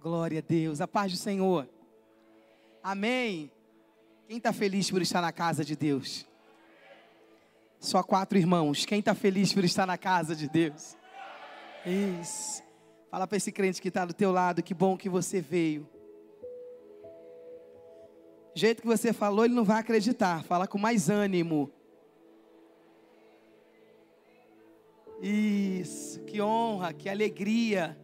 Glória a Deus. A paz do Senhor. Amém. Quem está feliz por estar na casa de Deus? Só quatro irmãos. Quem está feliz por estar na casa de Deus? Isso. Fala para esse crente que está do teu lado, que bom que você veio. Do jeito que você falou, ele não vai acreditar. Fala com mais ânimo. Isso, que honra, que alegria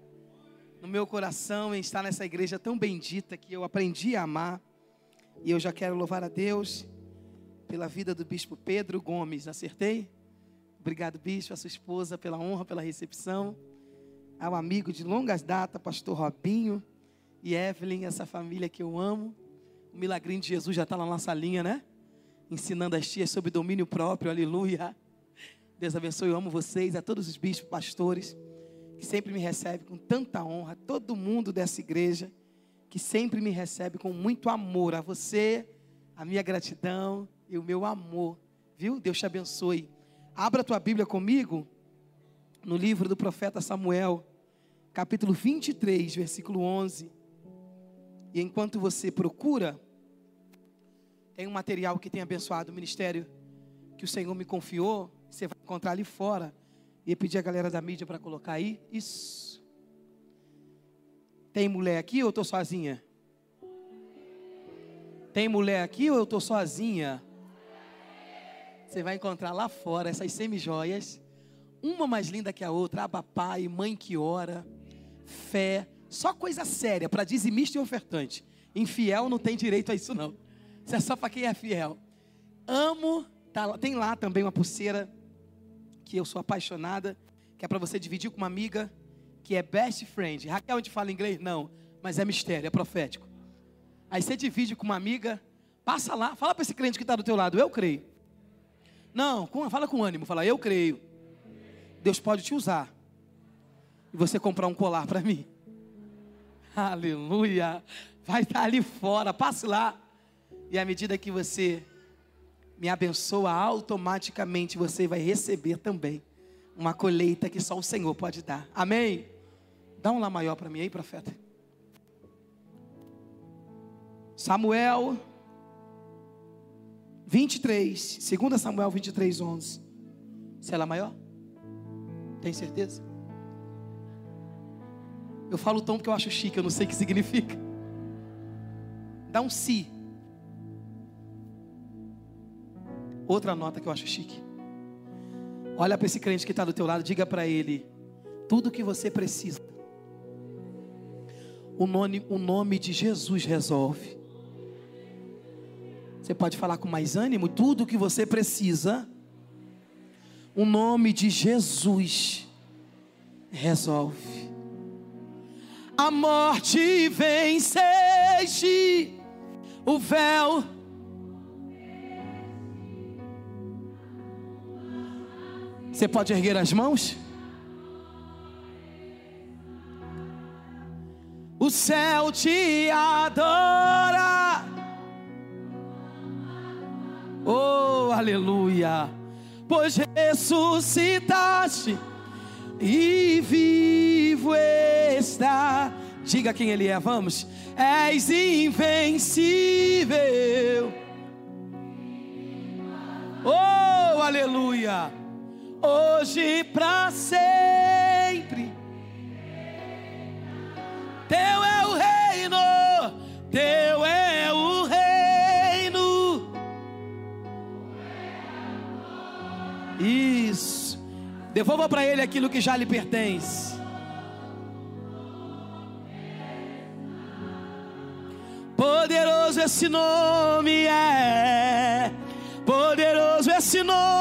no meu coração em estar nessa igreja tão bendita que eu aprendi a amar. E eu já quero louvar a Deus pela vida do bispo Pedro Gomes. Acertei? Obrigado, bispo, a sua esposa, pela honra, pela recepção. Ao amigo de longas datas, pastor Robinho e Evelyn, essa família que eu amo. O milagrinho de Jesus já está na nossa linha, né? Ensinando as tias sobre domínio próprio, aleluia. Deus abençoe, eu amo vocês, a todos os bispos, pastores que sempre me recebe com tanta honra, todo mundo dessa igreja, que sempre me recebe com muito amor. A você, a minha gratidão e o meu amor, viu? Deus te abençoe. Abra a tua Bíblia comigo, no livro do profeta Samuel, capítulo 23, versículo 11. E enquanto você procura, tem um material que tem abençoado o ministério que o Senhor me confiou, você vai encontrar ali fora Ia pedir a galera da mídia para colocar aí. Isso. Tem mulher aqui ou eu estou sozinha? Tem mulher aqui ou eu estou sozinha? Você vai encontrar lá fora essas semi-joias. Uma mais linda que a outra. Aba pai, mãe que ora. Fé. Só coisa séria para dizimista e ofertante. Infiel não tem direito a isso não. Isso é só para quem é fiel. Amo. Tá, tem lá também uma pulseira que eu sou apaixonada, que é para você dividir com uma amiga, que é best friend. Raquel, a gente fala inglês? Não, mas é mistério, é profético. Aí você divide com uma amiga, passa lá, fala para esse crente que está do teu lado, eu creio. Não, com, fala com ânimo, fala, eu creio. Deus pode te usar. E você comprar um colar para mim. Aleluia. Vai estar tá ali fora, passe lá. E à medida que você me abençoa, automaticamente você vai receber também uma colheita que só o Senhor pode dar. Amém? Dá um lá maior para mim aí, profeta. Samuel 23, 2 Samuel 23, 11. Se ela é maior? Tem certeza? Eu falo tom porque eu acho chique, eu não sei o que significa. Dá um si. Outra nota que eu acho chique. Olha para esse crente que está do teu lado, diga para ele tudo que você precisa. O nome, o nome de Jesus resolve. Você pode falar com mais ânimo, tudo que você precisa. O nome de Jesus resolve. A morte venceste, o véu Você pode erguer as mãos? O céu te adora. Oh, aleluia. Pois ressuscitaste e vivo está. Diga quem ele é, vamos. És invencível. Oh, aleluia hoje para sempre. Teu é o reino, teu é o reino. Isso. Devolva para ele aquilo que já lhe pertence. Poderoso esse nome é. Poderoso esse nome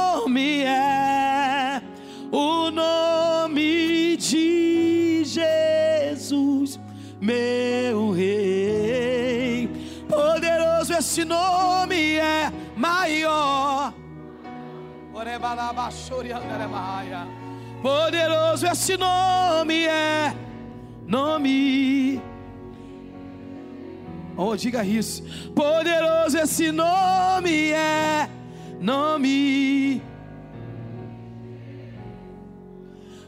Poderoso esse nome é nome. Oh, diga isso. Poderoso esse nome é nome.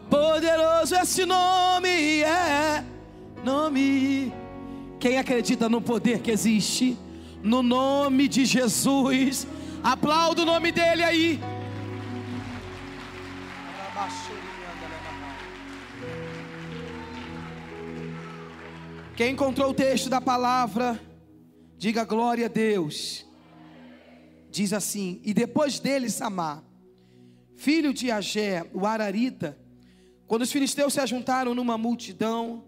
Poderoso esse nome é nome. Quem acredita no poder que existe no nome de Jesus, aplauda o nome dele aí. Quem encontrou o texto da palavra, diga glória a Deus. Diz assim: E depois dele, Samar, filho de Agé, o Ararita, quando os filisteus se ajuntaram numa multidão,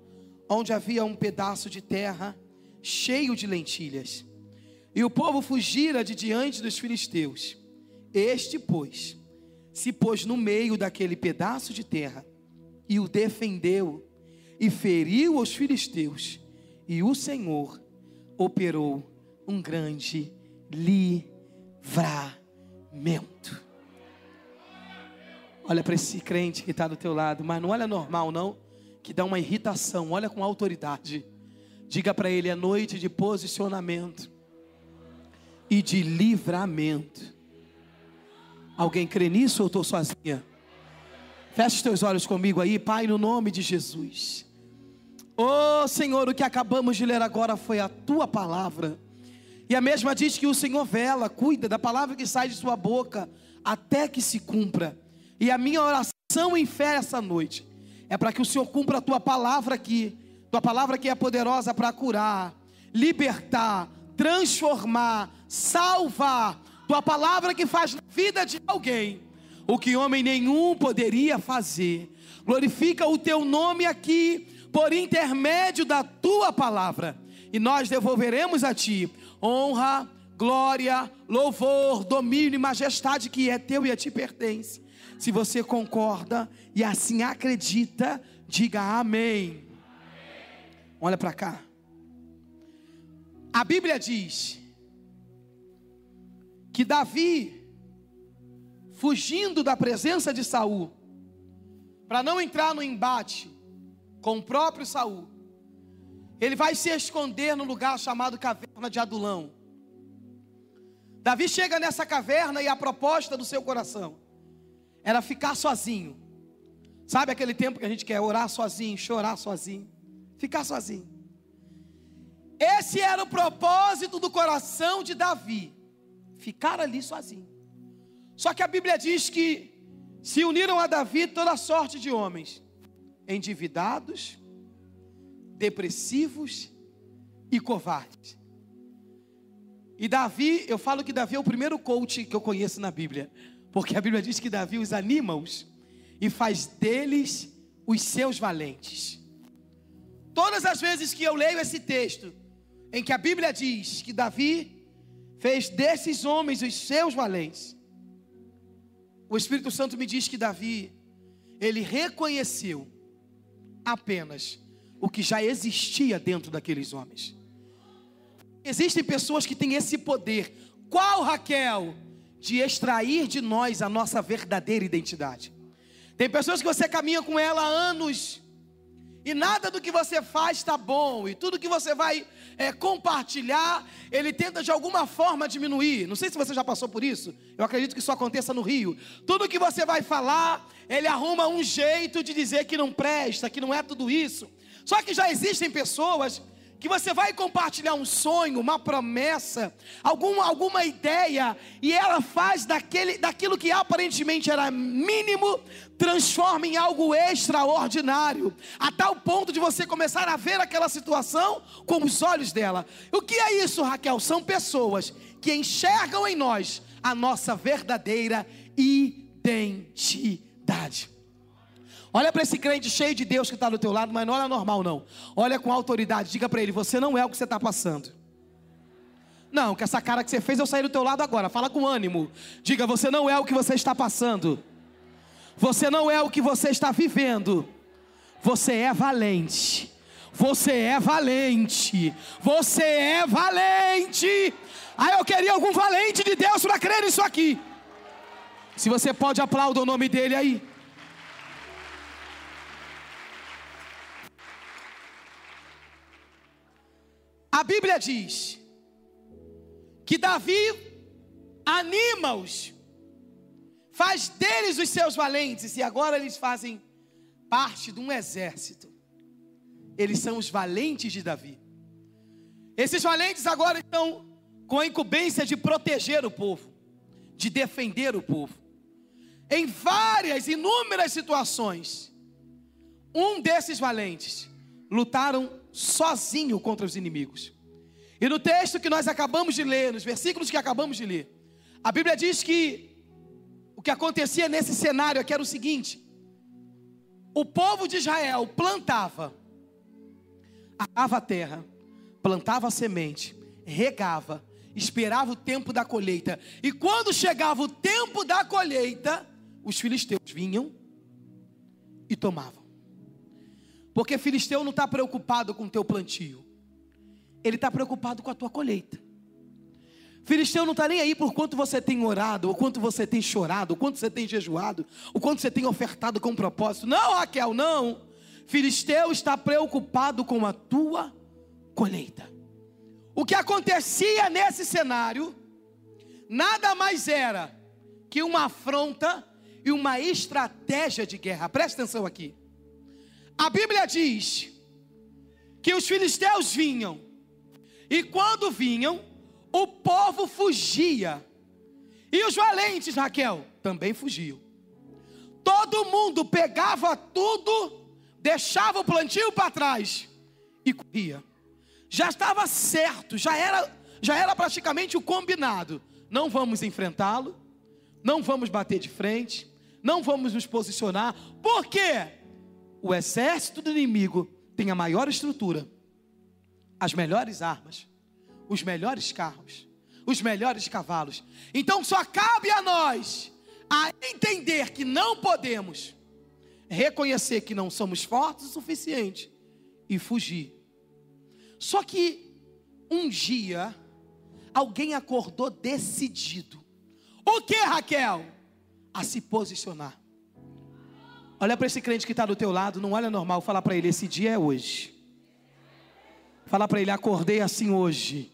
onde havia um pedaço de terra cheio de lentilhas, e o povo fugira de diante dos filisteus, este, pois, se pôs no meio daquele pedaço de terra e o defendeu e feriu os filisteus, e o Senhor operou um grande livramento. Olha para esse crente que está do teu lado, mas não olha normal, não, que dá uma irritação, olha com autoridade. Diga para ele: é noite de posicionamento e de livramento. Alguém crê nisso ou estou sozinha? Feche os teus olhos comigo aí, Pai, no nome de Jesus. Oh Senhor, o que acabamos de ler agora foi a tua palavra. E a mesma diz que o Senhor vela, cuida da palavra que sai de sua boca, até que se cumpra. E a minha oração em fé essa noite é para que o Senhor cumpra a tua palavra aqui, tua palavra que é poderosa para curar, libertar, transformar, salvar, tua palavra que faz na vida de alguém o que homem nenhum poderia fazer. Glorifica o teu nome aqui por intermédio da tua palavra, e nós devolveremos a ti honra, glória, louvor, domínio e majestade que é teu e a ti pertence. Se você concorda e assim acredita, diga amém. Olha para cá. A Bíblia diz que Davi, fugindo da presença de Saul, para não entrar no embate com o próprio Saul, ele vai se esconder no lugar chamado caverna de Adulão. Davi chega nessa caverna e a proposta do seu coração era ficar sozinho. Sabe aquele tempo que a gente quer orar sozinho, chorar sozinho, ficar sozinho. Esse era o propósito do coração de Davi, ficar ali sozinho. Só que a Bíblia diz que se uniram a Davi toda sorte de homens, endividados, depressivos e covardes. E Davi, eu falo que Davi é o primeiro coach que eu conheço na Bíblia. Porque a Bíblia diz que Davi os anima-os e faz deles os seus valentes. Todas as vezes que eu leio esse texto, em que a Bíblia diz que Davi fez desses homens os seus valentes, o Espírito Santo me diz que Davi, ele reconheceu apenas o que já existia dentro daqueles homens. Existem pessoas que têm esse poder. Qual Raquel? de extrair de nós a nossa verdadeira identidade. Tem pessoas que você caminha com ela há anos e nada do que você faz está bom, e tudo que você vai é, compartilhar, ele tenta de alguma forma diminuir. Não sei se você já passou por isso, eu acredito que isso aconteça no Rio. Tudo que você vai falar, ele arruma um jeito de dizer que não presta, que não é tudo isso. Só que já existem pessoas que você vai compartilhar um sonho, uma promessa, alguma, alguma ideia, e ela faz daquele, daquilo que aparentemente era mínimo, transforma em algo extraordinário, a tal ponto de você começar a ver aquela situação com os olhos dela. O que é isso, Raquel? São pessoas que enxergam em nós a nossa verdadeira identidade. Olha para esse crente cheio de Deus que está do teu lado, mas não olha normal não. Olha com autoridade, diga para ele: você não é o que você está passando. Não, que essa cara que você fez eu saí do teu lado agora. Fala com ânimo. Diga: você não é o que você está passando. Você não é o que você está vivendo. Você é valente. Você é valente. Você é valente. Aí eu queria algum valente de Deus para crer nisso aqui. Se você pode aplaudir o nome dele aí. A Bíblia diz que Davi anima-os, faz deles os seus valentes, e agora eles fazem parte de um exército. eles são os valentes de Davi. Esses valentes agora estão com a incumbência de proteger o povo, de defender o povo. Em várias, inúmeras situações, um desses valentes lutaram sozinho contra os inimigos. E no texto que nós acabamos de ler, nos versículos que acabamos de ler, a Bíblia diz que o que acontecia nesse cenário aqui era o seguinte: o povo de Israel plantava, arava a terra, plantava a semente, regava, esperava o tempo da colheita, e quando chegava o tempo da colheita, os filisteus vinham e tomavam. Porque filisteu não está preocupado com o teu plantio, ele está preocupado com a tua colheita. Filisteu não está nem aí por quanto você tem orado, o quanto você tem chorado, o quanto você tem jejuado, o quanto você tem ofertado com propósito. Não, Raquel, não. Filisteu está preocupado com a tua colheita. O que acontecia nesse cenário nada mais era que uma afronta e uma estratégia de guerra. Presta atenção aqui. A Bíblia diz que os filisteus vinham, e quando vinham, o povo fugia. E os valentes, Raquel, também fugiam. Todo mundo pegava tudo, deixava o plantio para trás e corria. Já estava certo, já era, já era praticamente o combinado. Não vamos enfrentá-lo, não vamos bater de frente, não vamos nos posicionar. Por quê? O exército do inimigo tem a maior estrutura, as melhores armas, os melhores carros, os melhores cavalos. Então só cabe a nós a entender que não podemos reconhecer que não somos fortes o suficiente e fugir. Só que um dia alguém acordou decidido. O que, Raquel? A se posicionar. Olha para esse crente que está do teu lado, não olha normal, fala para ele: esse dia é hoje. Fala para ele: acordei assim hoje.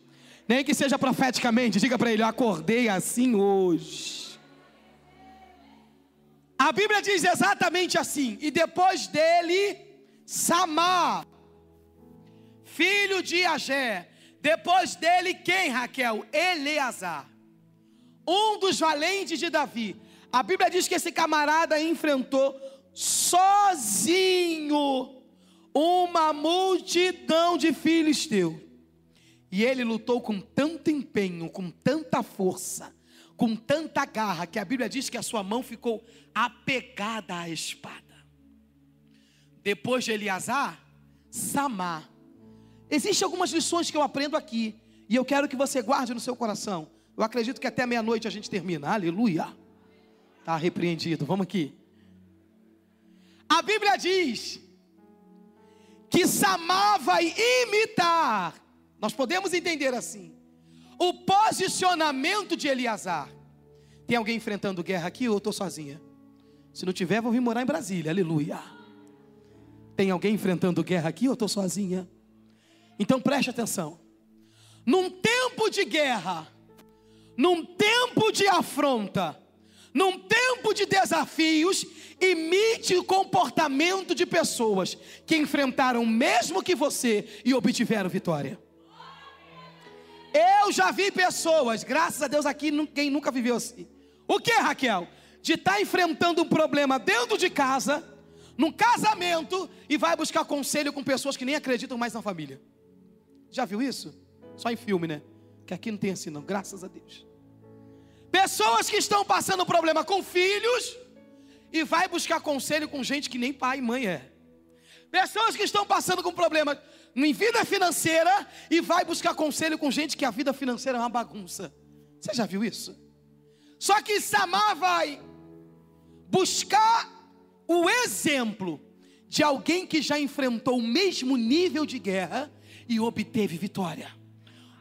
Nem que seja profeticamente, diga para ele: acordei assim hoje. A Bíblia diz exatamente assim: E depois dele, Samar, filho de Agé. Depois dele, quem, Raquel? Eleazar, um dos valentes de Davi. A Bíblia diz que esse camarada enfrentou sozinho uma multidão de filisteus. E ele lutou com tanto empenho, com tanta força, com tanta garra, que a Bíblia diz que a sua mão ficou apegada à espada. Depois de Eleazar, Samar. Existem algumas lições que eu aprendo aqui, e eu quero que você guarde no seu coração. Eu acredito que até meia-noite a gente termina. Aleluia. Está repreendido. Vamos aqui. A Bíblia diz que Samar vai imitar nós podemos entender assim. O posicionamento de Eliasar. Tem alguém enfrentando guerra aqui ou eu estou sozinha? Se não tiver, vou vir morar em Brasília. Aleluia. Tem alguém enfrentando guerra aqui ou eu estou sozinha? Então preste atenção. Num tempo de guerra, num tempo de afronta, num tempo de desafios, imite o comportamento de pessoas que enfrentaram o mesmo que você e obtiveram vitória. Eu já vi pessoas, graças a Deus aqui, quem nunca viveu assim. O que, Raquel? De estar tá enfrentando um problema dentro de casa, num casamento, e vai buscar conselho com pessoas que nem acreditam mais na família. Já viu isso? Só em filme, né? Que aqui não tem assim, não, graças a Deus. Pessoas que estão passando problema com filhos, e vai buscar conselho com gente que nem pai e mãe é. Pessoas que estão passando com problema em vida financeira e vai buscar conselho com gente que a vida financeira é uma bagunça. Você já viu isso? Só que Samar vai buscar o exemplo de alguém que já enfrentou o mesmo nível de guerra e obteve vitória.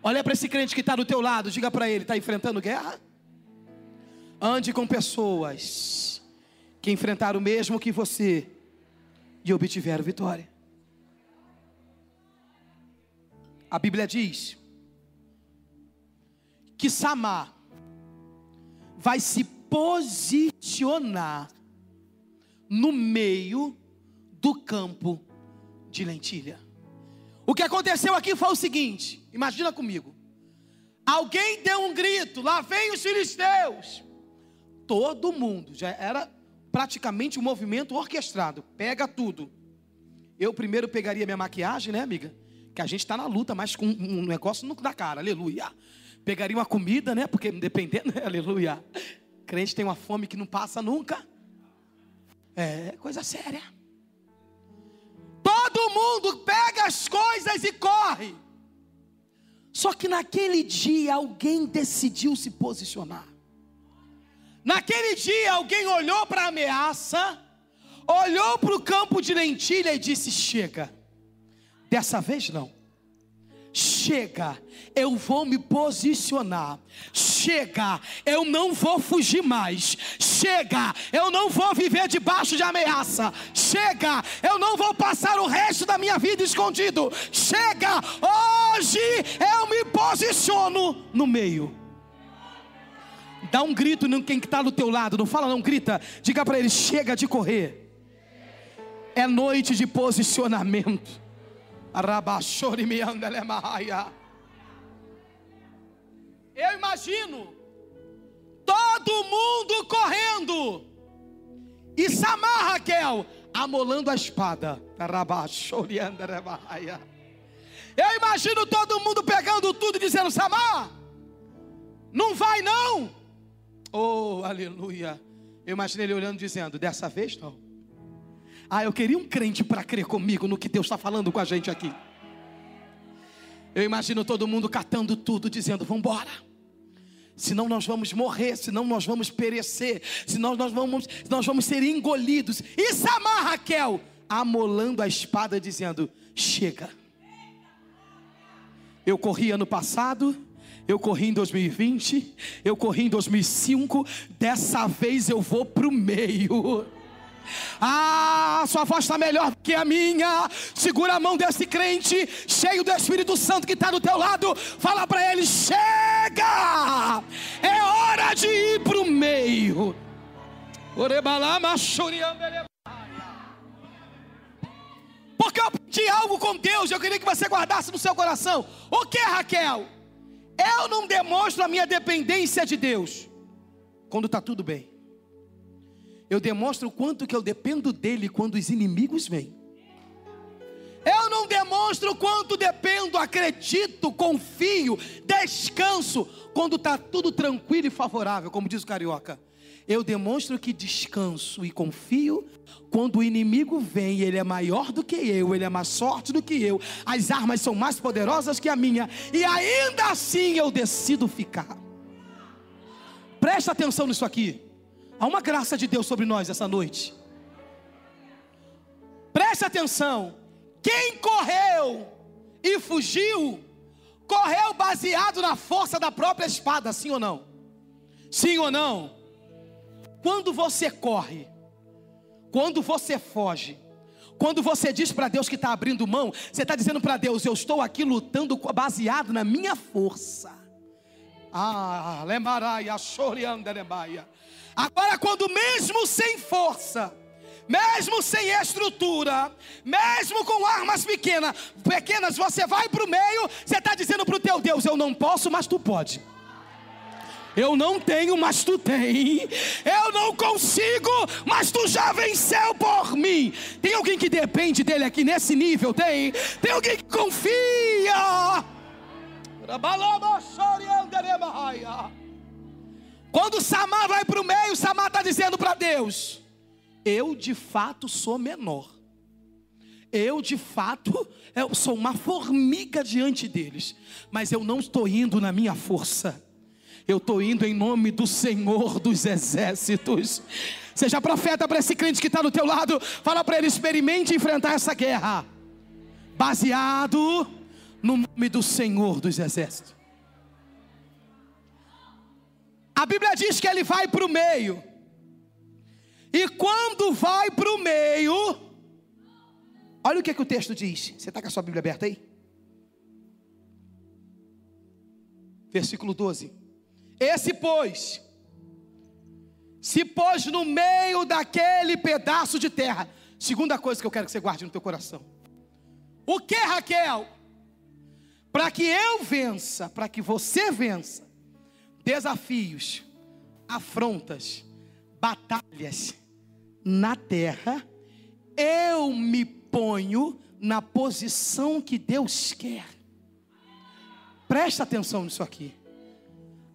Olha para esse crente que está do teu lado, diga para ele: está enfrentando guerra? Ande com pessoas que enfrentaram o mesmo que você e obtiveram vitória. A Bíblia diz que Samar vai se posicionar no meio do campo de lentilha. O que aconteceu aqui foi o seguinte: imagina comigo. Alguém deu um grito, lá vem os filisteus. Todo mundo, já era praticamente um movimento orquestrado. Pega tudo. Eu primeiro pegaria minha maquiagem, né, amiga? Que a gente está na luta, mas com um negócio no da cara, aleluia. Pegaria uma comida, né? Porque dependendo, né? aleluia. Crente tem uma fome que não passa nunca. É coisa séria. Todo mundo pega as coisas e corre. Só que naquele dia alguém decidiu se posicionar. Naquele dia alguém olhou para a ameaça, olhou para o campo de lentilha e disse: Chega, dessa vez não chega, eu vou me posicionar. Chega, eu não vou fugir mais. Chega, eu não vou viver debaixo de ameaça. Chega, eu não vou passar o resto da minha vida escondido. Chega, hoje eu me posiciono no meio. Dá um grito em quem está do teu lado, não fala não, grita. Diga para ele: chega de correr. É noite de posicionamento. Eu imagino todo mundo correndo. E Samar Raquel amolando a espada. Eu imagino todo mundo pegando tudo e dizendo: Samar, não vai não. Oh, aleluia. Eu imaginei ele olhando dizendo: Dessa vez não. Ah, eu queria um crente para crer comigo no que Deus está falando com a gente aqui. Eu imagino todo mundo catando tudo, dizendo: Vamos embora. Senão nós vamos morrer, senão nós vamos perecer, senão nós vamos, nós vamos ser engolidos. E Samar Raquel, amolando a espada, dizendo: Chega. Eu corri ano passado, eu corri em 2020, eu corri em 2005, dessa vez eu vou para o meio. Ah, sua voz está melhor que a minha. Segura a mão desse crente, cheio do Espírito Santo que está do teu lado. Fala para ele: chega! É hora de ir para o meio. Porque eu pedi algo com Deus, eu queria que você guardasse no seu coração. O que, Raquel? Eu não demonstro a minha dependência de Deus quando está tudo bem. Eu demonstro o quanto que eu dependo dele quando os inimigos vêm. Eu não demonstro o quanto dependo, acredito, confio, descanso quando está tudo tranquilo e favorável, como diz o carioca. Eu demonstro que descanso e confio quando o inimigo vem, ele é maior do que eu, ele é mais forte do que eu, as armas são mais poderosas que a minha, e ainda assim eu decido ficar. Presta atenção nisso aqui. Há uma graça de Deus sobre nós essa noite. Preste atenção. Quem correu e fugiu, correu baseado na força da própria espada, sim ou não? Sim ou não? Quando você corre, quando você foge, quando você diz para Deus que está abrindo mão, você está dizendo para Deus: Eu estou aqui lutando baseado na minha força. Ah. Agora, quando mesmo sem força, mesmo sem estrutura, mesmo com armas pequenas, pequenas, você vai para o meio, você está dizendo para o teu Deus: Eu não posso, mas tu pode. Eu não tenho, mas tu tem. Eu não consigo, mas tu já venceu por mim. Tem alguém que depende dele aqui nesse nível? Tem. Tem alguém que confia. Quando Samar vai para o meio, Samar está dizendo para Deus: Eu de fato sou menor. Eu de fato eu sou uma formiga diante deles, mas eu não estou indo na minha força. Eu estou indo em nome do Senhor dos exércitos. Seja profeta para esse crente que está do teu lado. Fala para ele: experimente enfrentar essa guerra. Baseado no nome do Senhor dos exércitos. A Bíblia diz que ele vai para o meio. E quando vai para o meio, olha o que, é que o texto diz. Você está com a sua Bíblia aberta aí? Versículo 12. Esse, pois, se pôs no meio daquele pedaço de terra. Segunda coisa que eu quero que você guarde no teu coração. O que, Raquel? Para que eu vença, para que você vença, desafios, afrontas, batalhas na terra, eu me ponho na posição que Deus quer. Presta atenção nisso aqui.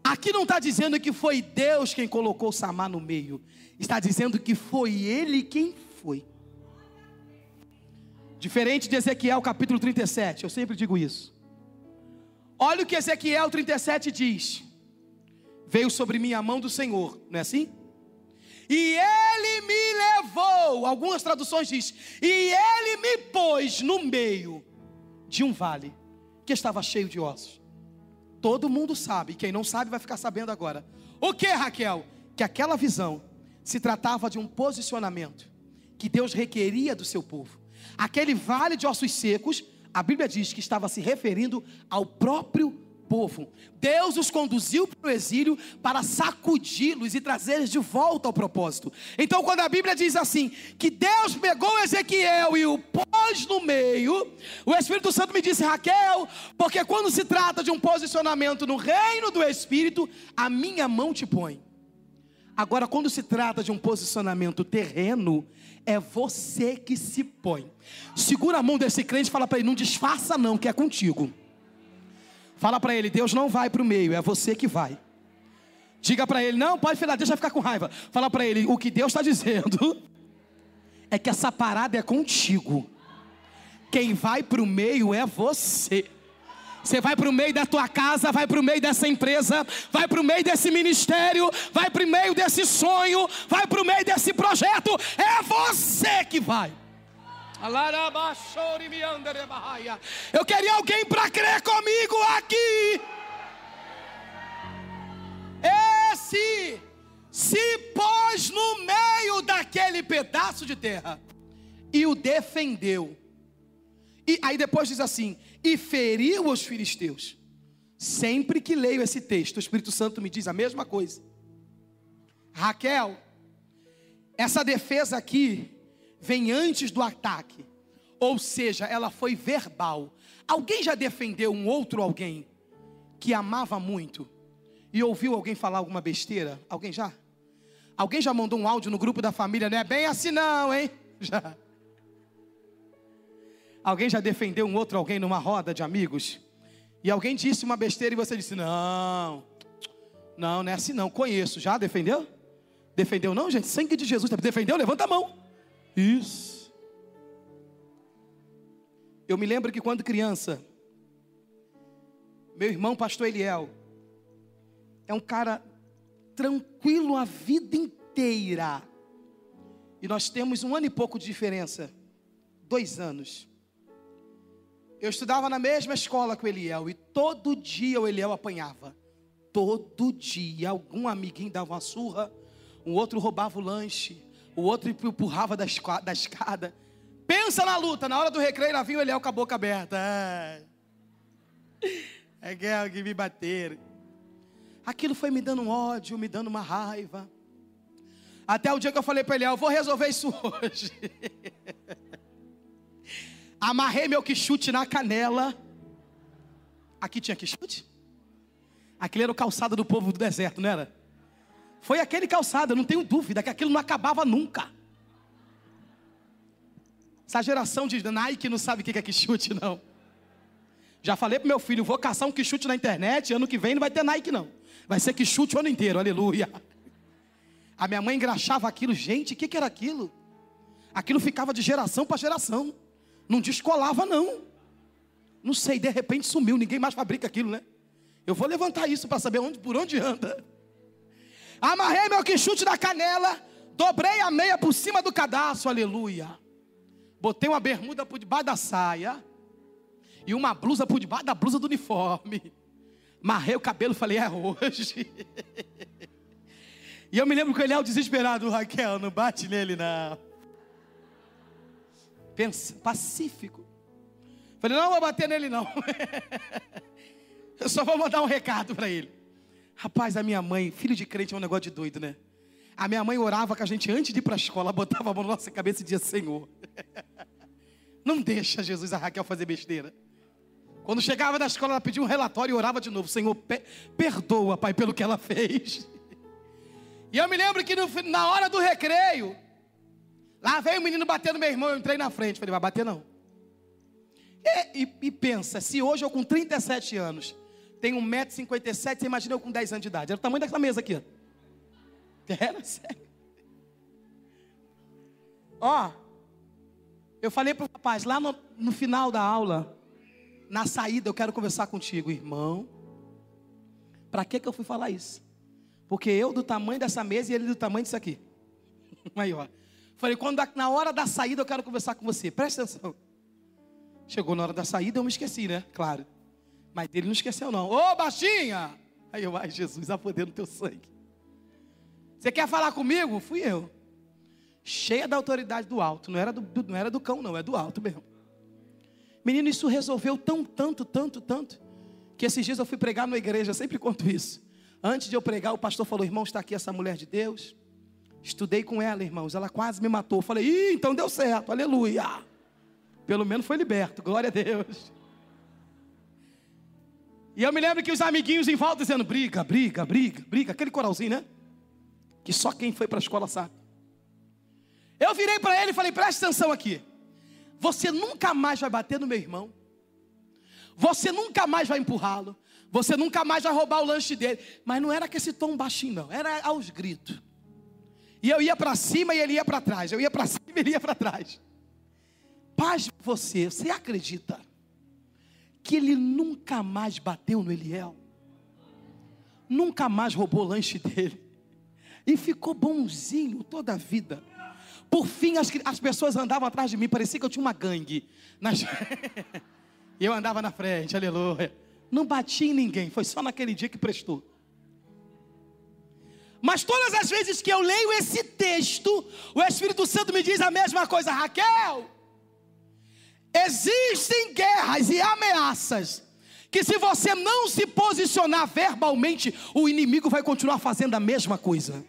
Aqui não está dizendo que foi Deus quem colocou Samar no meio, está dizendo que foi ele quem foi. Diferente de Ezequiel capítulo 37, eu sempre digo isso. Olha o que Ezequiel 37 diz: Veio sobre mim a mão do Senhor, não é assim? E ele me levou, algumas traduções diz, e ele me pôs no meio de um vale que estava cheio de ossos. Todo mundo sabe, quem não sabe vai ficar sabendo agora. O que, Raquel? Que aquela visão se tratava de um posicionamento que Deus requeria do seu povo. Aquele vale de ossos secos, a Bíblia diz que estava se referindo ao próprio povo. Deus os conduziu para o exílio para sacudi-los e trazê-los de volta ao propósito. Então, quando a Bíblia diz assim, que Deus pegou Ezequiel e o pôs no meio, o Espírito Santo me disse, Raquel, porque quando se trata de um posicionamento no reino do Espírito, a minha mão te põe. Agora, quando se trata de um posicionamento terreno, é você que se põe. Segura a mão desse crente e fala para ele: não disfarça, não, que é contigo. Fala para ele: Deus não vai para o meio, é você que vai. Diga para ele: Não, pode ficar, deixa ficar com raiva. Fala para ele: O que Deus está dizendo é que essa parada é contigo. Quem vai para o meio é você. Você vai para o meio da tua casa, vai para o meio dessa empresa, vai para o meio desse ministério, vai para o meio desse sonho, vai para o meio desse projeto. É você que vai. Eu queria alguém para crer comigo aqui. Esse se pôs no meio daquele pedaço de terra e o defendeu. E aí depois diz assim: e feriu os filisteus. Sempre que leio esse texto, o Espírito Santo me diz a mesma coisa. Raquel, essa defesa aqui vem antes do ataque. Ou seja, ela foi verbal. Alguém já defendeu um outro alguém que amava muito e ouviu alguém falar alguma besteira? Alguém já? Alguém já mandou um áudio no grupo da família? Não é bem assim, não, hein? Já. Alguém já defendeu um outro alguém numa roda de amigos? E alguém disse uma besteira e você disse: Não, não, não é assim, não. Conheço. Já defendeu? Defendeu, não, gente? Sangue de Jesus. Defendeu? Levanta a mão. Isso. Eu me lembro que quando criança, meu irmão, pastor Eliel, é um cara tranquilo a vida inteira. E nós temos um ano e pouco de diferença. Dois anos. Eu estudava na mesma escola que o Eliel. E todo dia o Eliel apanhava. Todo dia. Algum amiguinho dava uma surra. Um outro roubava o lanche o outro empurrava da escada. Pensa na luta, na hora do recreio, lá vinha o Eliel com a boca aberta. É guerra que me bateram. Aquilo foi me dando um ódio, me dando uma raiva. Até o dia que eu falei para ele, eu vou resolver isso hoje. Amarrei meu quichute na canela. Aqui tinha quichute? Aquele era o calçado do povo do deserto, não era? Foi aquele calçado, eu não tenho dúvida que aquilo não acabava nunca. Essa geração de Nike não sabe o que é que chute, não. Já falei pro meu filho, vou caçar um que chute na internet, ano que vem não vai ter Nike, não. Vai ser que chute o ano inteiro, aleluia. A minha mãe engraxava aquilo, gente, o que, que era aquilo? Aquilo ficava de geração para geração. Não descolava, não. Não sei, de repente sumiu, ninguém mais fabrica aquilo, né? Eu vou levantar isso para saber onde, por onde anda. Amarrei meu quichute na canela, dobrei a meia por cima do cadastro, aleluia. Botei uma bermuda por debaixo da saia e uma blusa por debaixo da blusa do uniforme. Marrei o cabelo falei, é hoje. e eu me lembro que ele é o desesperado, Raquel, não bate nele não. Pensa, pacífico. Falei, não vou bater nele não. eu só vou mandar um recado para ele. Rapaz, a minha mãe, filho de crente é um negócio de doido, né? A minha mãe orava com a gente antes de ir para a escola, botava a mão na nossa cabeça e dizia: Senhor, não deixa Jesus a Raquel fazer besteira. Quando chegava na escola, ela pedia um relatório e orava de novo. Senhor, perdoa, Pai, pelo que ela fez. E eu me lembro que no, na hora do recreio, lá veio o menino batendo meu irmão, eu entrei na frente. Falei, vai bater não. E, e, e pensa, se hoje eu com 37 anos tenho 1,57m, você imagina eu com 10 anos de idade. Era o tamanho daquela mesa aqui. Ó. Era sério. Ó, eu falei para o rapaz, lá no, no final da aula, na saída, eu quero conversar contigo, irmão. Para que, que eu fui falar isso? Porque eu do tamanho dessa mesa e ele do tamanho disso aqui. Maior. Falei, quando na hora da saída eu quero conversar com você. Presta atenção. Chegou na hora da saída, eu me esqueci, né? Claro. Mas ele não esqueceu, não. Ô, baixinha! Aí eu, ai, Jesus, a poder no teu sangue. Você quer falar comigo? Fui eu cheia da autoridade do alto. Não era do, do, não era do cão, não, é do alto mesmo. Menino, isso resolveu tão, tanto, tanto, tanto, que esses dias eu fui pregar na igreja, sempre conto isso. Antes de eu pregar, o pastor falou: irmão, está aqui essa mulher de Deus. Estudei com ela, irmãos. Ela quase me matou. falei, Ih, então deu certo, aleluia. Pelo menos foi liberto, glória a Deus. E eu me lembro que os amiguinhos em volta dizendo: briga, briga, briga, briga, aquele coralzinho, né? Que só quem foi para a escola sabe. Eu virei para ele e falei: preste atenção aqui. Você nunca mais vai bater no meu irmão. Você nunca mais vai empurrá-lo. Você nunca mais vai roubar o lanche dele. Mas não era com esse tom baixinho, não. Era aos gritos. E eu ia para cima e ele ia para trás. Eu ia para cima e ele ia para trás. Paz você, você acredita que ele nunca mais bateu no Eliel? Nunca mais roubou lanche dele. E ficou bonzinho toda a vida. Por fim, as, as pessoas andavam atrás de mim, parecia que eu tinha uma gangue. Nas... eu andava na frente, aleluia. Não bati em ninguém, foi só naquele dia que prestou. Mas todas as vezes que eu leio esse texto, o Espírito Santo me diz a mesma coisa, Raquel. Existem guerras e ameaças que se você não se posicionar verbalmente, o inimigo vai continuar fazendo a mesma coisa.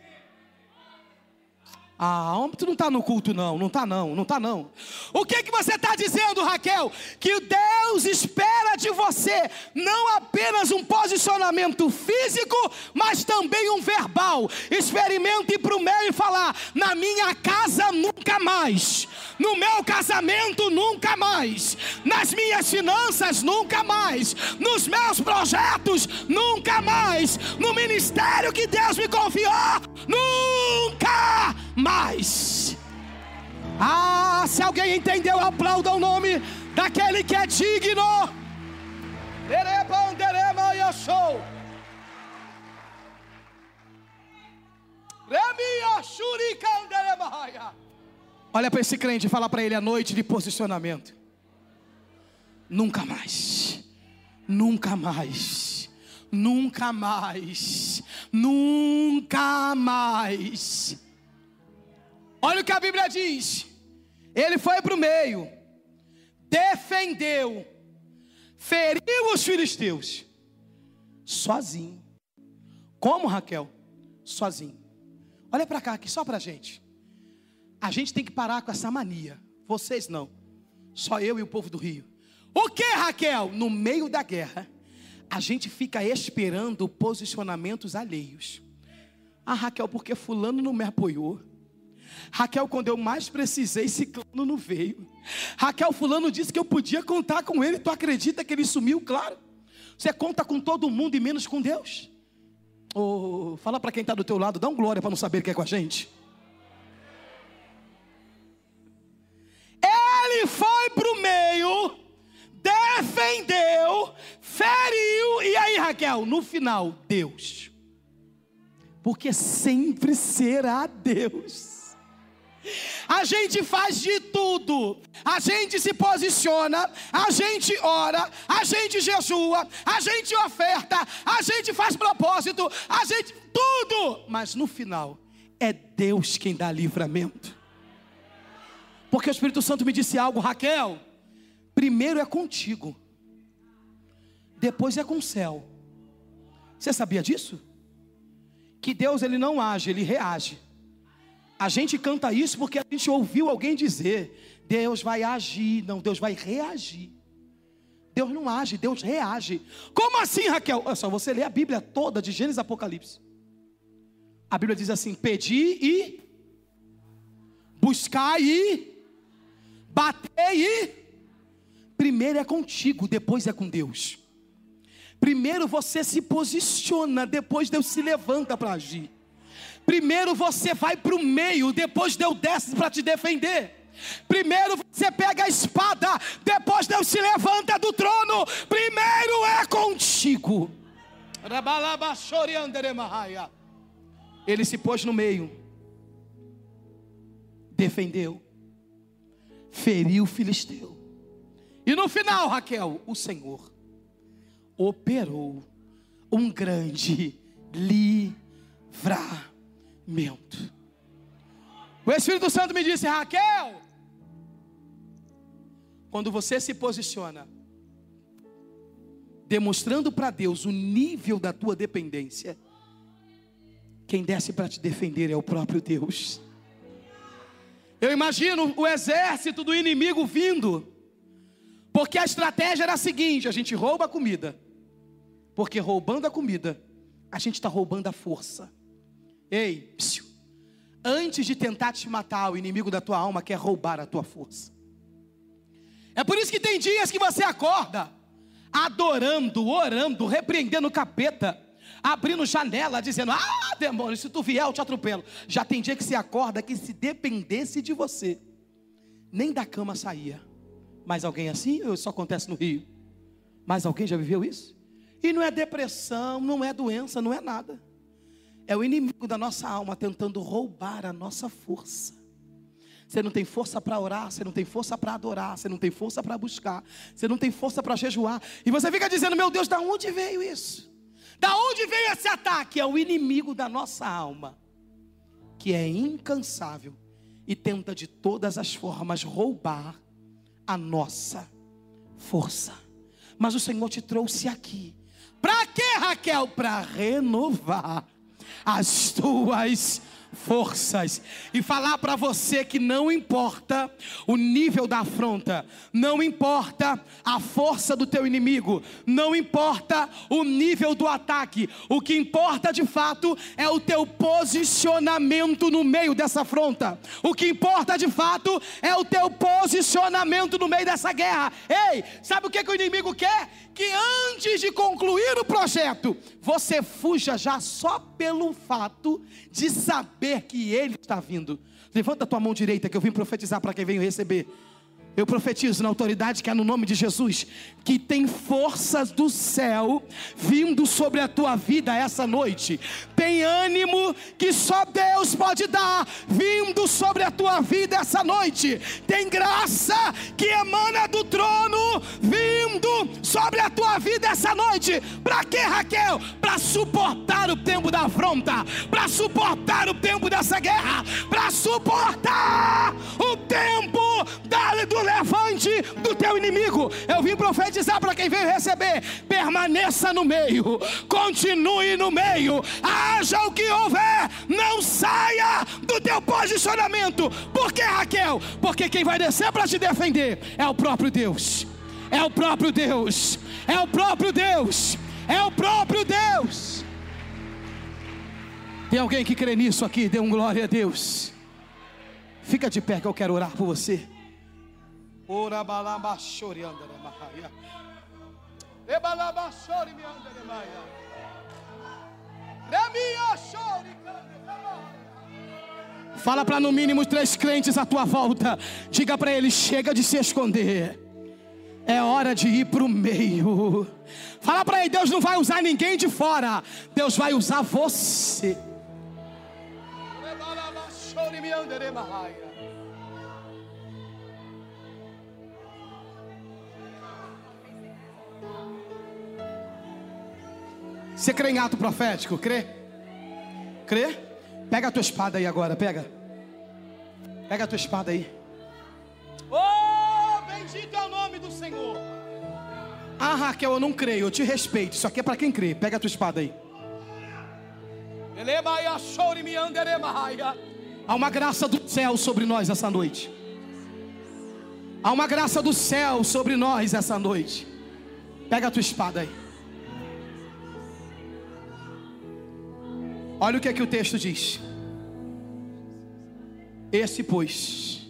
Ah, homem, tu não está no culto, não, não está não, não está não. O que que você está dizendo, Raquel? Que Deus espera de você não apenas um posicionamento físico, mas também um verbal. Experimente ir para o meio e falar: na minha casa nunca mais, no meu casamento nunca mais, nas minhas finanças nunca mais, nos meus projetos nunca mais, no ministério que Deus me confiou nunca mais. Ah, se alguém entendeu, aplauda o nome daquele que é digno. Olha para esse crente e fala para ele a noite de posicionamento. Nunca mais, nunca mais, nunca mais, nunca mais Olha o que a Bíblia diz. Ele foi para o meio, defendeu, feriu os filisteus, sozinho. Como Raquel? Sozinho. Olha para cá aqui, só para a gente. A gente tem que parar com essa mania. Vocês não. Só eu e o povo do Rio. O que, Raquel? No meio da guerra, a gente fica esperando posicionamentos alheios. Ah, Raquel, porque fulano não me apoiou. Raquel, quando eu mais precisei, Ciclano não veio. Raquel, Fulano disse que eu podia contar com ele. Tu acredita que ele sumiu? Claro. Você conta com todo mundo e menos com Deus. Oh, fala para quem está do teu lado, dá um glória para não saber que é com a gente. Ele foi para o meio, defendeu, feriu, e aí, Raquel, no final, Deus. Porque sempre será Deus. A gente faz de tudo. A gente se posiciona, a gente ora, a gente jejua, a gente oferta, a gente faz propósito, a gente tudo, mas no final é Deus quem dá livramento. Porque o Espírito Santo me disse algo, Raquel, primeiro é contigo. Depois é com o céu. Você sabia disso? Que Deus ele não age, ele reage. A gente canta isso porque a gente ouviu alguém dizer: Deus vai agir, não, Deus vai reagir. Deus não age, Deus reage. Como assim, Raquel? É só você ler a Bíblia toda, de Gênesis e Apocalipse. A Bíblia diz assim: pedi e buscar e bater e. Primeiro é contigo, depois é com Deus. Primeiro você se posiciona, depois Deus se levanta para agir. Primeiro você vai para o meio, depois Deus desce para te defender. Primeiro você pega a espada, depois Deus se levanta do trono. Primeiro é contigo. Ele se pôs no meio, defendeu, feriu o filisteu. E no final, Raquel, o Senhor operou um grande livramento. O Espírito Santo me disse: Raquel, quando você se posiciona, demonstrando para Deus o nível da tua dependência, quem desce para te defender é o próprio Deus. Eu imagino o exército do inimigo vindo, porque a estratégia era a seguinte: a gente rouba a comida, porque roubando a comida, a gente está roubando a força. Ei, psiu, antes de tentar te matar, o inimigo da tua alma quer roubar a tua força. É por isso que tem dias que você acorda adorando, orando, repreendendo o capeta, abrindo janela, dizendo: Ah, demônio, se tu vier, eu te atropelo. Já tem dia que você acorda que se dependesse de você, nem da cama saía. Mas alguém assim, isso só acontece no Rio. Mas alguém já viveu isso? E não é depressão, não é doença, não é nada. É o inimigo da nossa alma tentando roubar a nossa força. Você não tem força para orar, você não tem força para adorar, você não tem força para buscar, você não tem força para jejuar. E você fica dizendo: Meu Deus, da onde veio isso? Da onde veio esse ataque? É o inimigo da nossa alma, que é incansável e tenta de todas as formas roubar a nossa força. Mas o Senhor te trouxe aqui. Para quê, Raquel? Para renovar as tuas forças e falar para você que não importa o nível da afronta, não importa a força do teu inimigo, não importa o nível do ataque, o que importa de fato é o teu posicionamento no meio dessa afronta. O que importa de fato é o teu posicionamento no meio dessa guerra. Ei, sabe o que, que o inimigo quer? Que antes de concluir o projeto, você fuja já só pelo fato de saber que ele está vindo. Levanta a tua mão direita que eu vim profetizar para quem veio receber. Eu profetizo na autoridade que é no nome de Jesus, que tem forças do céu vindo sobre a tua vida essa noite. Tem ânimo que só Deus pode dar vindo sobre a tua vida essa noite. Tem graça que emana do trono vindo sobre a tua vida essa noite. Para quê, Raquel? Para suportar o tempo da afronta, para suportar o tempo dessa guerra, para suportar o tempo da, do levante do teu inimigo. Eu vim profetizar para quem veio receber: permaneça no meio, continue no meio, haja o que houver, não saia do teu posicionamento. Por que, Raquel? Porque quem vai descer para te defender é o próprio Deus. É o próprio Deus. É o próprio Deus. É o próprio Deus. Tem alguém que crê nisso aqui? Dê um glória a Deus. Fica de pé que eu quero orar por você. Ora andare. E mi andare. Remia chori Fala para no mínimo três crentes à tua volta. Diga para eles: chega de se esconder. É hora de ir para o meio. Fala para ele: Deus não vai usar ninguém de fora. Deus vai usar você. Você crê em ato profético? Crê? Crê? Pega a tua espada aí agora, pega. Pega a tua espada aí. Oh, bendito é o nome do Senhor. Ah, Raquel, eu não creio, eu te respeito. Isso aqui é para quem crê. Pega a tua espada aí. Há uma graça do céu sobre nós essa noite. Há uma graça do céu sobre nós essa noite. Pega a tua espada aí. Olha o que é que o texto diz. Esse, pois,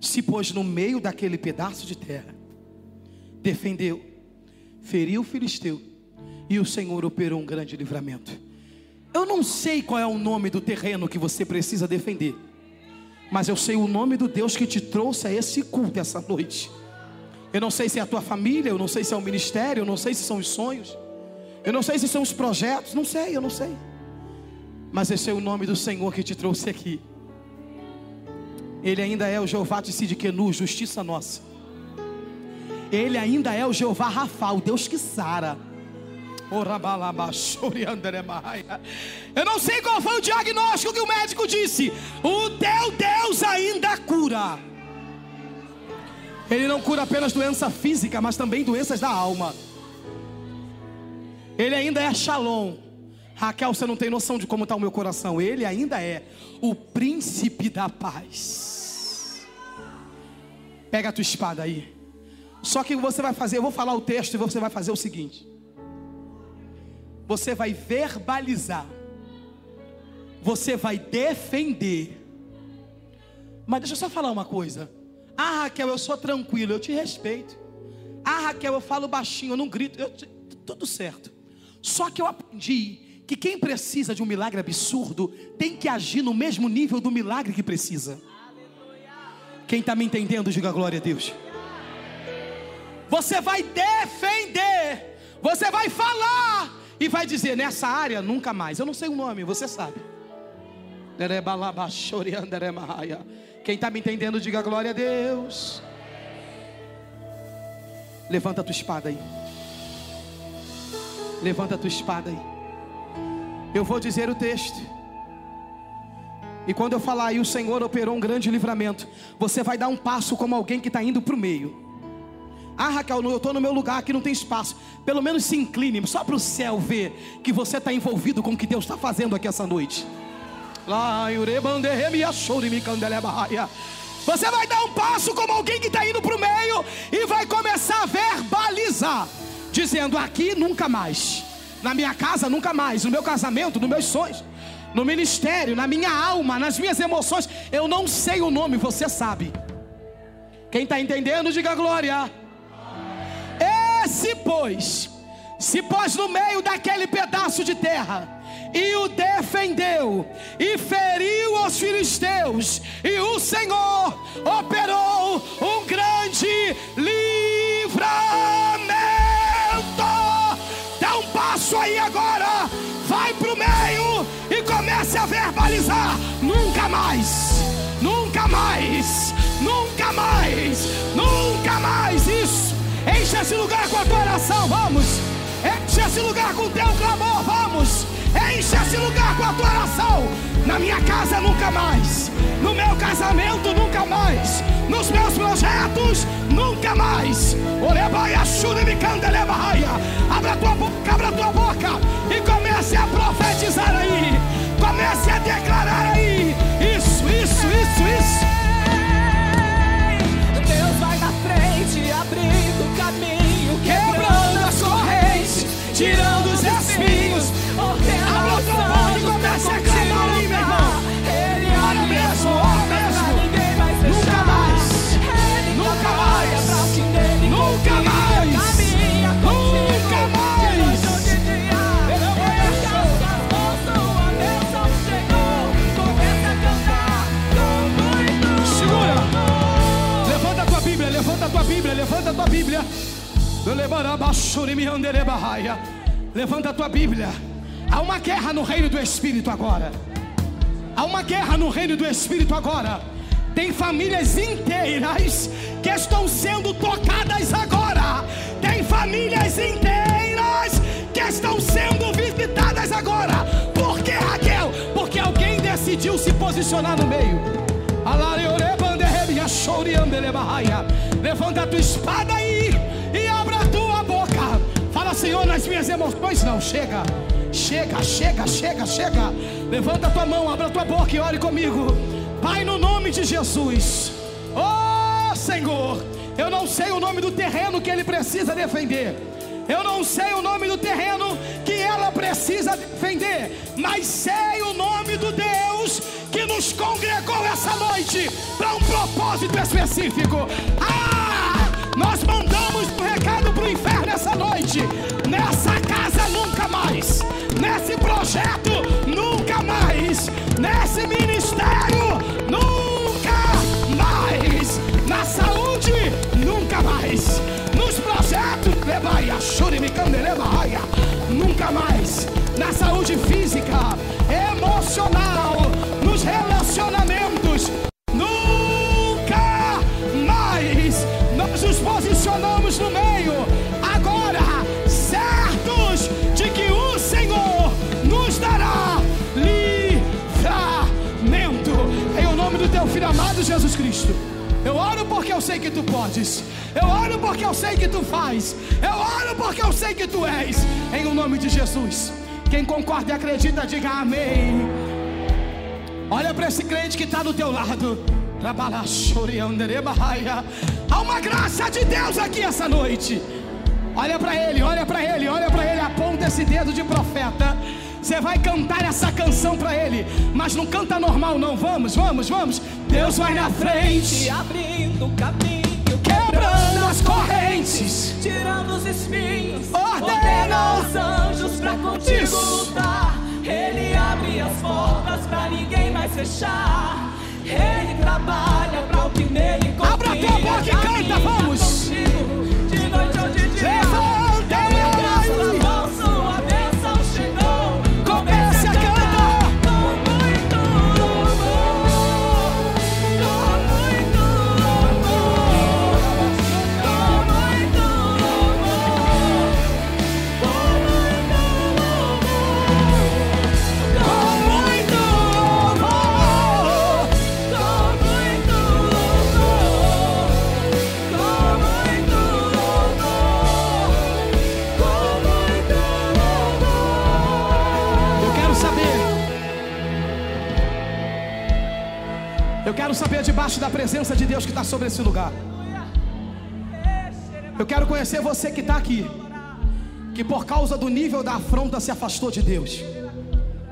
se pôs no meio daquele pedaço de terra, defendeu, feriu o filisteu, e o Senhor operou um grande livramento. Eu não sei qual é o nome do terreno que você precisa defender, mas eu sei o nome do Deus que te trouxe a esse culto essa noite. Eu não sei se é a tua família, eu não sei se é o ministério, eu não sei se são os sonhos, eu não sei se são os projetos, não sei, eu não sei. Mas esse é o nome do Senhor que te trouxe aqui. Ele ainda é o Jeová de Sidquenu, justiça nossa. Ele ainda é o Jeová Rafa, o Deus que sara. Eu não sei qual foi o diagnóstico que o médico disse. O teu Deus ainda cura. Ele não cura apenas doença física, mas também doenças da alma. Ele ainda é Shalom. Raquel, você não tem noção de como está o meu coração. Ele ainda é o príncipe da paz. Pega a tua espada aí. Só que você vai fazer, eu vou falar o texto e você vai fazer o seguinte: você vai verbalizar, você vai defender. Mas deixa eu só falar uma coisa. Ah, Raquel, eu sou tranquilo, eu te respeito. Ah, Raquel, eu falo baixinho, eu não grito, eu, tudo certo. Só que eu aprendi que quem precisa de um milagre absurdo tem que agir no mesmo nível do milagre que precisa. Quem está me entendendo, diga glória a Deus. Você vai defender, você vai falar e vai dizer: nessa área nunca mais. Eu não sei o nome, você sabe. Quem está me entendendo, diga glória a Deus. Levanta a tua espada aí. Levanta a tua espada aí. Eu vou dizer o texto. E quando eu falar aí, o Senhor operou um grande livramento. Você vai dar um passo como alguém que está indo para o meio. Ah, Raquel, eu estou no meu lugar, aqui não tem espaço. Pelo menos se incline, só para o céu ver que você está envolvido com o que Deus está fazendo aqui essa noite. Você vai dar um passo como alguém que está indo para o meio e vai começar a verbalizar, dizendo: aqui nunca mais na minha casa nunca mais, no meu casamento, nos meus sonhos, no ministério, na minha alma, nas minhas emoções. Eu não sei o nome, você sabe. Quem está entendendo, diga glória. Esse, pois, se pôs no meio daquele pedaço de terra e o defendeu e feriu os filisteus, e o Senhor operou um grande livramento passo aí agora. Vai para o meio e comece a verbalizar. Nunca mais, nunca mais, nunca mais, nunca mais. Isso. Enche esse lugar com a tua oração. Vamos. Enche esse lugar com o teu clamor. Vamos. Enche esse lugar com a tua oração. Na minha casa nunca mais. No meu casamento nunca mais. Nos meus projetos nunca mais. Abra tua boca, abra tua boca e comece Levanta a tua Bíblia. Há uma guerra no reino do Espírito agora. Há uma guerra no reino do Espírito agora. Tem famílias inteiras que estão sendo tocadas agora. Tem famílias inteiras que estão sendo visitadas agora. Por que, Raquel? Porque alguém decidiu se posicionar no meio. Levanta a tua espada e Senhor, nas minhas emoções. Não, chega, chega, chega, chega, chega. Levanta a tua mão, abra a tua boca e ore comigo. Pai, no nome de Jesus. Oh Senhor, Eu não sei o nome do terreno que ele precisa defender. Eu não sei o nome do terreno que ela precisa defender, mas sei o nome do Deus que nos congregou essa noite para um propósito específico. Ah! Nós mandamos Nunca mais. Nesse ministério nunca mais. Na saúde nunca mais. Nos projetos churimi candeleva nunca mais. Na saúde física, porque eu sei que tu podes. Eu oro porque eu sei que tu faz. Eu oro porque eu sei que tu és. Em o nome de Jesus. Quem concorda e acredita, diga amém. Olha para esse crente que está do teu lado. Há uma graça de Deus aqui essa noite. Olha para ele, olha para ele, olha para ele, aponta esse dedo de profeta. Você vai cantar essa canção para ele, mas não canta normal não. Vamos, vamos, vamos. Deus vai na frente, abrindo o caminho, quebrando as correntes, tirando os espinhos, ordena os anjos para contigo Isso. lutar. Ele abre as portas para ninguém mais fechar. Ele trabalha para o que nele confia. Abra a tua boca e canta, vamos. Sobre esse lugar. Eu quero conhecer você que está aqui, que por causa do nível da afronta se afastou de Deus,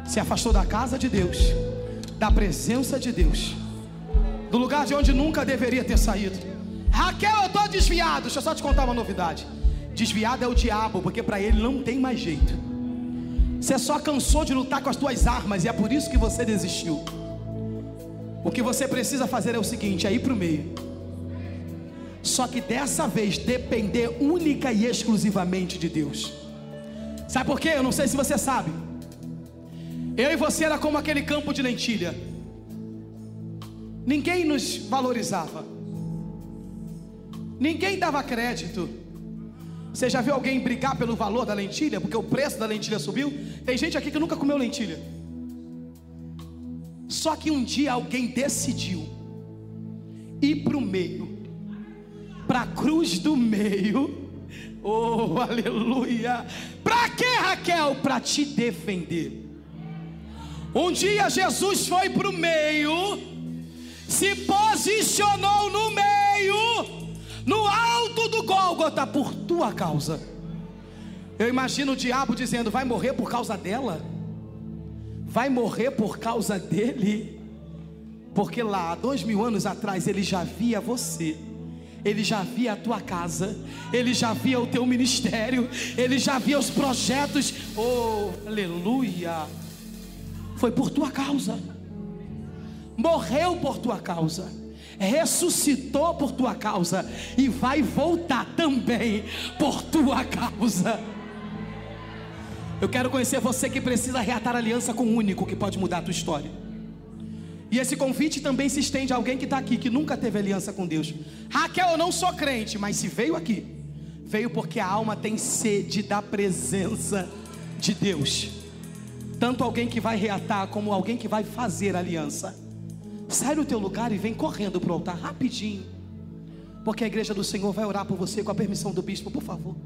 se afastou da casa de Deus, da presença de Deus, do lugar de onde nunca deveria ter saído. Raquel, eu estou desviado. Deixa eu só te contar uma novidade. Desviado é o diabo, porque para ele não tem mais jeito. Você só cansou de lutar com as tuas armas e é por isso que você desistiu. O que você precisa fazer é o seguinte: é ir para o meio. Só que dessa vez depender única e exclusivamente de Deus. Sabe por quê? Eu não sei se você sabe. Eu e você era como aquele campo de lentilha. Ninguém nos valorizava. Ninguém dava crédito. Você já viu alguém brigar pelo valor da lentilha? Porque o preço da lentilha subiu? Tem gente aqui que nunca comeu lentilha. Só que um dia alguém decidiu ir para o meio, para a cruz do meio. Oh, aleluia! Para que, Raquel? Para te defender. Um dia Jesus foi para o meio, se posicionou no meio, no alto do Gólgota, por tua causa. Eu imagino o diabo dizendo: vai morrer por causa dela? Vai morrer por causa dele? Porque lá, dois mil anos atrás, ele já via você. Ele já via a tua casa, ele já via o teu ministério, ele já via os projetos. Oh, aleluia! Foi por tua causa, morreu por tua causa, ressuscitou por tua causa e vai voltar também por tua causa. Eu quero conhecer você que precisa reatar aliança com o único que pode mudar a tua história. E esse convite também se estende a alguém que está aqui, que nunca teve aliança com Deus. Raquel, eu não sou crente, mas se veio aqui, veio porque a alma tem sede da presença de Deus. Tanto alguém que vai reatar, como alguém que vai fazer aliança. Sai do teu lugar e vem correndo para o altar rapidinho. Porque a igreja do Senhor vai orar por você com a permissão do bispo, por favor.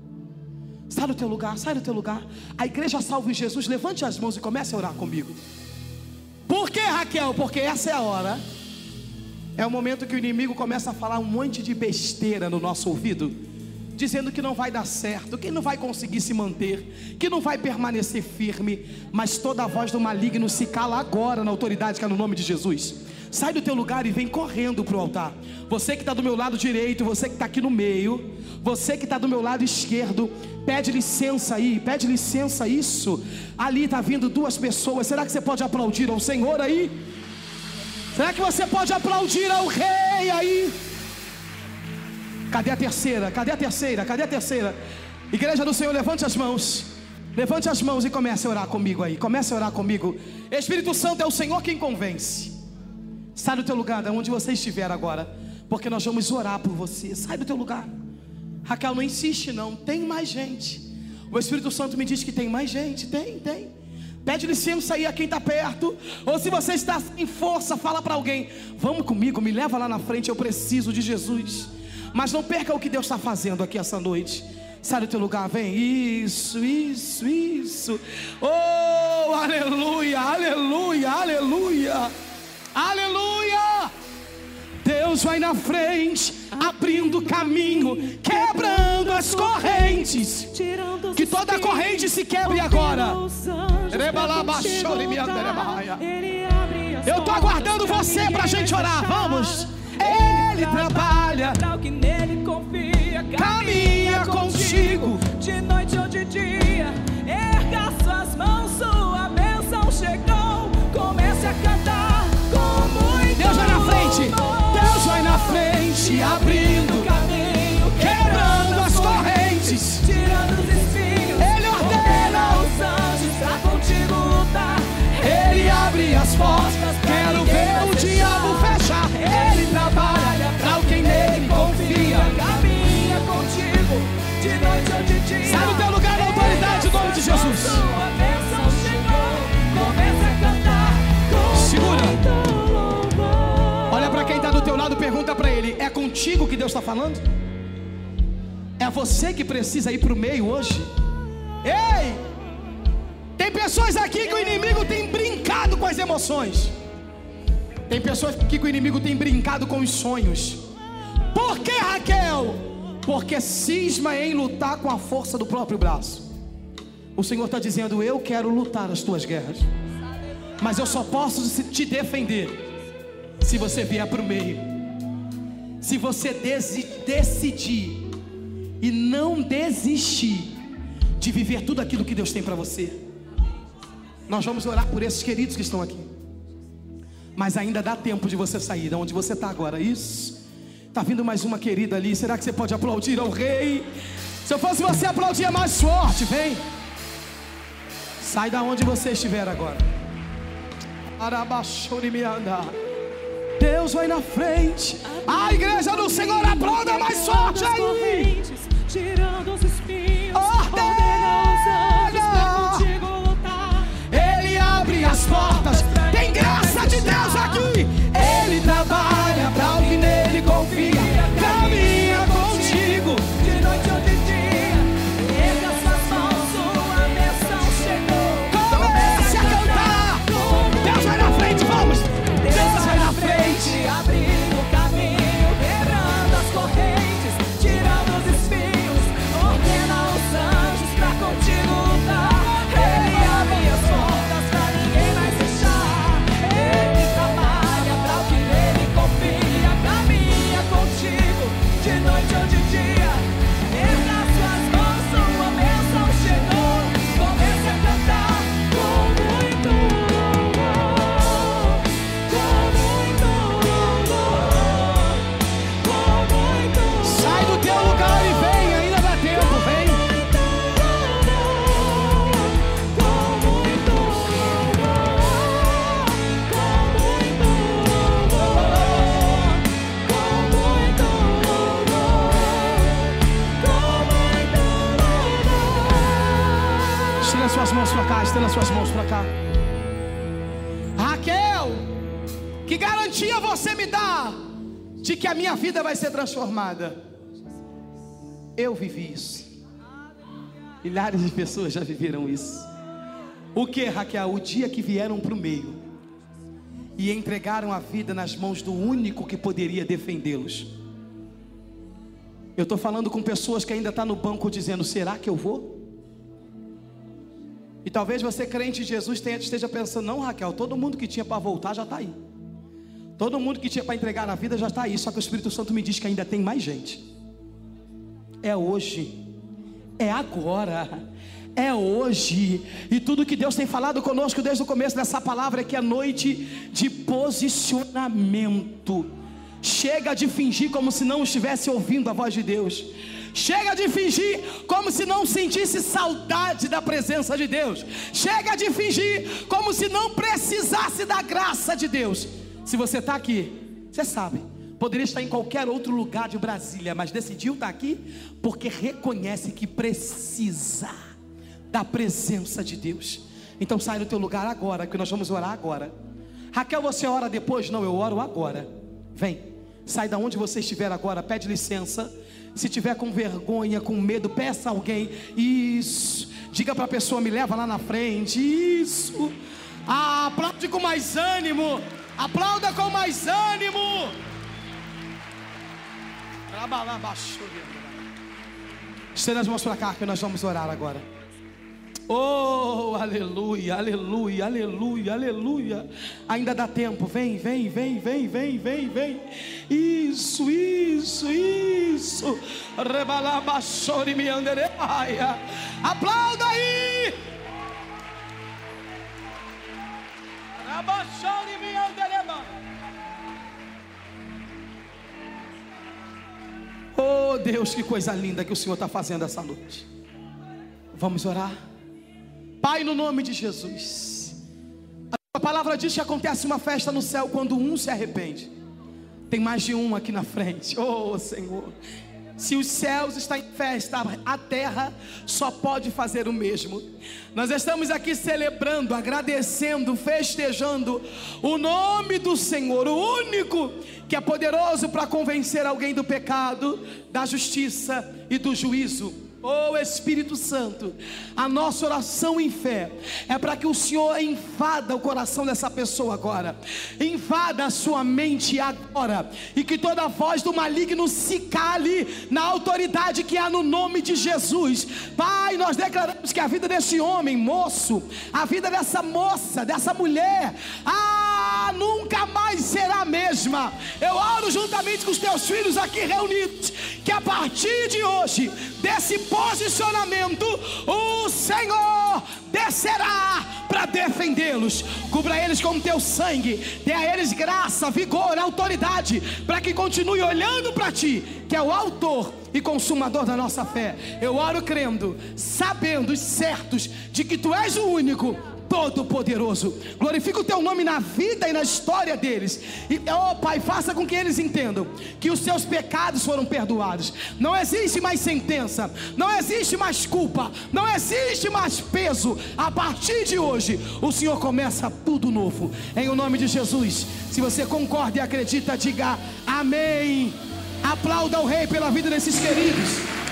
Sai do teu lugar, sai do teu lugar. A igreja salva em Jesus, levante as mãos e comece a orar comigo. Por que, Raquel? Porque essa é a hora É o momento que o inimigo começa a falar um monte de besteira no nosso ouvido, dizendo que não vai dar certo, que não vai conseguir se manter, que não vai permanecer firme, mas toda a voz do maligno se cala agora na autoridade que é no nome de Jesus. Sai do teu lugar e vem correndo para o altar. Você que está do meu lado direito, você que está aqui no meio, você que está do meu lado esquerdo, pede licença aí, pede licença isso. Ali está vindo duas pessoas. Será que você pode aplaudir ao Senhor aí? Será que você pode aplaudir ao Rei aí? Cadê a terceira? Cadê a terceira? Cadê a terceira? Igreja do Senhor, levante as mãos. Levante as mãos e comece a orar comigo aí. Comece a orar comigo. Espírito Santo é o Senhor quem convence. Sai do teu lugar, de onde você estiver agora, porque nós vamos orar por você. Sai do teu lugar. Raquel, não insiste não, tem mais gente. O Espírito Santo me diz que tem mais gente, tem, tem. Pede licença aí a quem está perto. Ou se você está em força, fala para alguém: Vamos comigo, me leva lá na frente, eu preciso de Jesus. Mas não perca o que Deus está fazendo aqui essa noite. Sai do teu lugar, vem. Isso, isso, isso. Oh, aleluia, aleluia, aleluia. Aleluia! Deus vai na frente, abrindo caminho, quebrando as correntes. Que toda corrente se quebre agora. Eu estou aguardando você para a gente orar. Vamos. Ele trabalha. Caminha contigo de noite ou de dia. Erga suas mãos, sua bênção chegou. Comece a cantar. Deus vai contigo que Deus está falando? É você que precisa ir para o meio hoje? Ei! Tem pessoas aqui que o inimigo tem brincado com as emoções. Tem pessoas aqui que o inimigo tem brincado com os sonhos. Por que, Raquel? Porque cisma em lutar com a força do próprio braço. O Senhor está dizendo: Eu quero lutar as tuas guerras, mas eu só posso te defender se você vier para o meio, se você decidir e não desistir de viver tudo aquilo que Deus tem para você, nós vamos orar por esses queridos que estão aqui. Mas ainda dá tempo de você sair de onde você está agora. Isso. Está vindo mais uma querida ali. Será que você pode aplaudir ao rei? Se eu fosse você, aplaudia mais forte. Vem. Sai da onde você estiver agora. Arabaxori me andar. Deus vai na frente. A igreja do Senhor aplauda mais forte aí. Tirando os espinhos, ordena. Ele abre as portas. Transformada? Eu vivi isso. Milhares de pessoas já viveram isso. O que, Raquel? O dia que vieram para o meio e entregaram a vida nas mãos do único que poderia defendê-los. Eu estou falando com pessoas que ainda estão tá no banco dizendo: será que eu vou? E talvez você, crente em Jesus, esteja pensando: não, Raquel, todo mundo que tinha para voltar já está aí. Todo mundo que tinha para entregar na vida já está aí. Só que o Espírito Santo me diz que ainda tem mais gente. É hoje, é agora é hoje. E tudo que Deus tem falado conosco desde o começo dessa palavra é que é noite de posicionamento. Chega de fingir como se não estivesse ouvindo a voz de Deus. Chega de fingir como se não sentisse saudade da presença de Deus. Chega de fingir como se não precisasse da graça de Deus. Se você está aqui, você sabe, poderia estar em qualquer outro lugar de Brasília, mas decidiu estar aqui porque reconhece que precisa da presença de Deus. Então sai do teu lugar agora, que nós vamos orar agora. Raquel, você ora depois? Não, eu oro agora. Vem, sai da onde você estiver agora, pede licença. Se tiver com vergonha, com medo, peça a alguém. Isso. Diga para a pessoa, me leva lá na frente. Isso. Ah, aplaude com mais ânimo. Aplauda com mais ânimo. Estenda as mãos para cá que nós vamos orar agora. Oh, aleluia, aleluia, aleluia, aleluia. Ainda dá tempo. Vem, vem, vem, vem, vem, vem, vem. Isso, isso, isso. Rebalabachori me andereia. Aplauda aí. Oh Deus, que coisa linda que o Senhor está fazendo essa noite. Vamos orar. Pai, no nome de Jesus. A palavra diz que acontece uma festa no céu quando um se arrepende. Tem mais de um aqui na frente. Oh, Senhor. Se os céus estão em festa, a terra só pode fazer o mesmo. Nós estamos aqui celebrando, agradecendo, festejando o nome do Senhor, o único que é poderoso para convencer alguém do pecado, da justiça e do juízo. Oh Espírito Santo, a nossa oração em fé é para que o Senhor invada o coração dessa pessoa agora, invada a sua mente agora, e que toda voz do maligno se cale na autoridade que há no nome de Jesus. Pai, nós declaramos que a vida desse homem, moço, a vida dessa moça, dessa mulher, ah, nunca mais será a mesma. Eu oro juntamente com os teus filhos aqui reunidos, que a partir de hoje, desse posicionamento, o Senhor descerá para defendê-los. Cubra eles com teu sangue, dê a eles graça, vigor, autoridade, para que continue olhando para ti, que é o autor e consumador da nossa fé. Eu oro crendo, sabendo, certos de que tu és o único Todo-Poderoso. Glorifica o teu nome na vida e na história deles. E, oh Pai, faça com que eles entendam que os seus pecados foram perdoados. Não existe mais sentença, não existe mais culpa, não existe mais peso. A partir de hoje, o Senhor começa tudo novo. Em o nome de Jesus. Se você concorda e acredita, diga amém. Aplauda o Rei pela vida desses queridos.